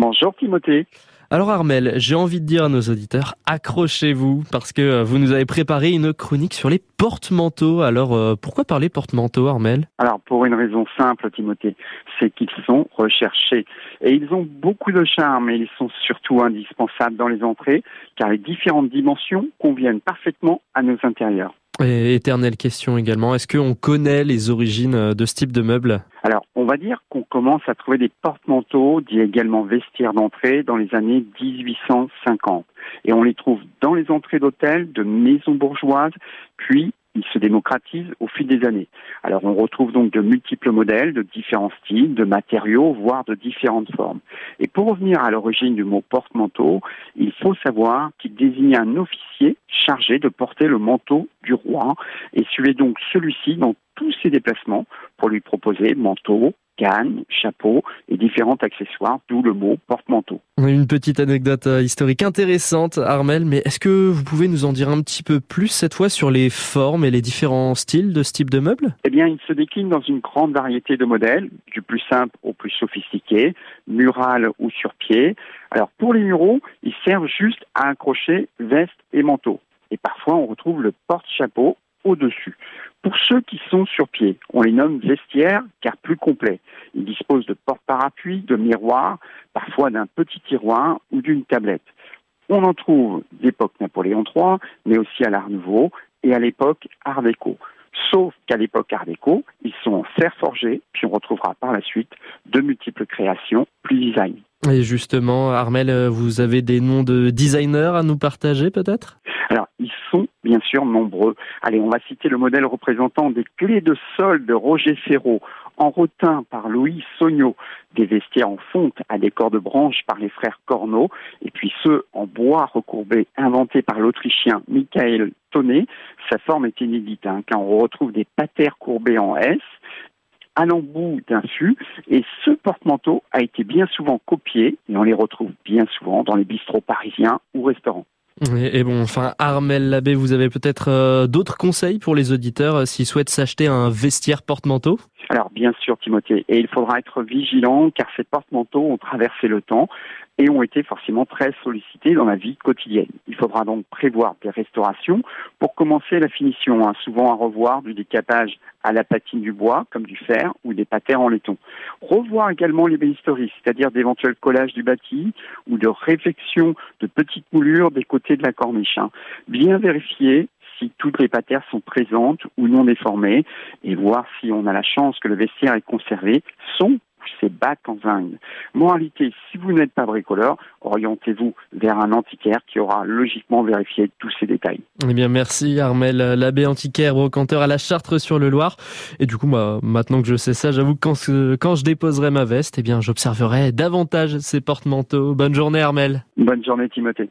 Bonjour Timothée. Alors Armel, j'ai envie de dire à nos auditeurs, accrochez-vous parce que euh, vous nous avez préparé une chronique sur les porte-manteaux. Alors euh, pourquoi parler porte-manteaux Armel? Alors pour une raison simple Timothée, c'est qu'ils sont recherchés et ils ont beaucoup de charme et ils sont surtout indispensables dans les entrées car les différentes dimensions conviennent parfaitement à nos intérieurs. Et éternelle question également, est-ce qu'on connaît les origines euh, de ce type de Alors, on va dire qu'on commence à trouver des porte-manteaux, dit également vestiaires d'entrée, dans les années 1850. Et on les trouve dans les entrées d'hôtels, de maisons bourgeoises, puis il se démocratise au fil des années. Alors on retrouve donc de multiples modèles, de différents styles, de matériaux, voire de différentes formes. Et pour revenir à l'origine du mot porte-manteau, il faut savoir qu'il désigne un officier chargé de porter le manteau du roi et suivait donc celui-ci dans tous ses déplacements pour lui proposer manteau, canne, chapeau et différents accessoires, d'où le mot porte-manteau. Une petite anecdote euh, historique intéressante, Armel, mais est-ce que vous pouvez nous en dire un petit peu plus cette fois sur les formes et les différents styles de ce type de meuble? Eh bien, il se décline dans une grande variété de modèles, du plus simple au plus sophistiqué, mural ou sur pied. Alors, pour les muraux, ils servent juste à accrocher veste et manteau. Et parfois, on retrouve le porte-chapeau au-dessus. Pour ceux qui sont sur pied, on les nomme vestiaires car plus complets. Ils disposent de porte-parapluies, de miroirs, parfois d'un petit tiroir ou d'une tablette. On en trouve d'époque Napoléon III, mais aussi à l'Art Nouveau et à l'époque Art déco. Sauf qu'à l'époque Art déco, ils sont en fer forgé, puis on retrouvera par la suite de multiples créations plus design. Et justement, Armel, vous avez des noms de designers à nous partager peut-être alors, ils sont bien nombreux. Allez, on va citer le modèle représentant des clés de sol de Roger Ferraud, en rotin par Louis Sognot, des vestiaires en fonte à décor de branches par les frères Corneau, et puis ceux en bois recourbé inventés par l'Autrichien Michael Tonnet. Sa forme est inédite, hein, car on retrouve des patères courbés en S, à l'embout d'un fût. Et ce porte-manteau a été bien souvent copié, et on les retrouve bien souvent dans les bistrots parisiens ou restaurants. Et, bon, enfin, Armel Labbé, vous avez peut-être euh, d'autres conseils pour les auditeurs euh, s'ils souhaitent s'acheter un vestiaire porte-manteau? Alors, bien sûr, Timothée, et il faudra être vigilant car ces porte-manteaux ont traversé le temps et ont été forcément très sollicités dans la vie quotidienne. Il faudra donc prévoir des restaurations pour commencer la finition, hein, souvent à revoir du décapage à la patine du bois, comme du fer, ou des patères en laiton. Revoir également les l'ébénisterie, c'est-à-dire d'éventuels collages du bâti ou de réflexion de petites moulures des côtés de la corniche. Hein. Bien vérifier si toutes les patères sont présentes ou non déformées et voir si on a la chance que le vestiaire est conservé, son c'est bac en zinc. Moralité, si vous n'êtes pas bricoleur, orientez-vous vers un antiquaire qui aura logiquement vérifié tous ces détails. Eh bien, merci Armel, l'abbé antiquaire brocanteur à la Chartre sur le Loir. Et du coup, maintenant que je sais ça, j'avoue que quand, quand je déposerai ma veste, eh bien, j'observerai davantage ces porte-manteaux. Bonne journée Armel. Bonne journée Timothée.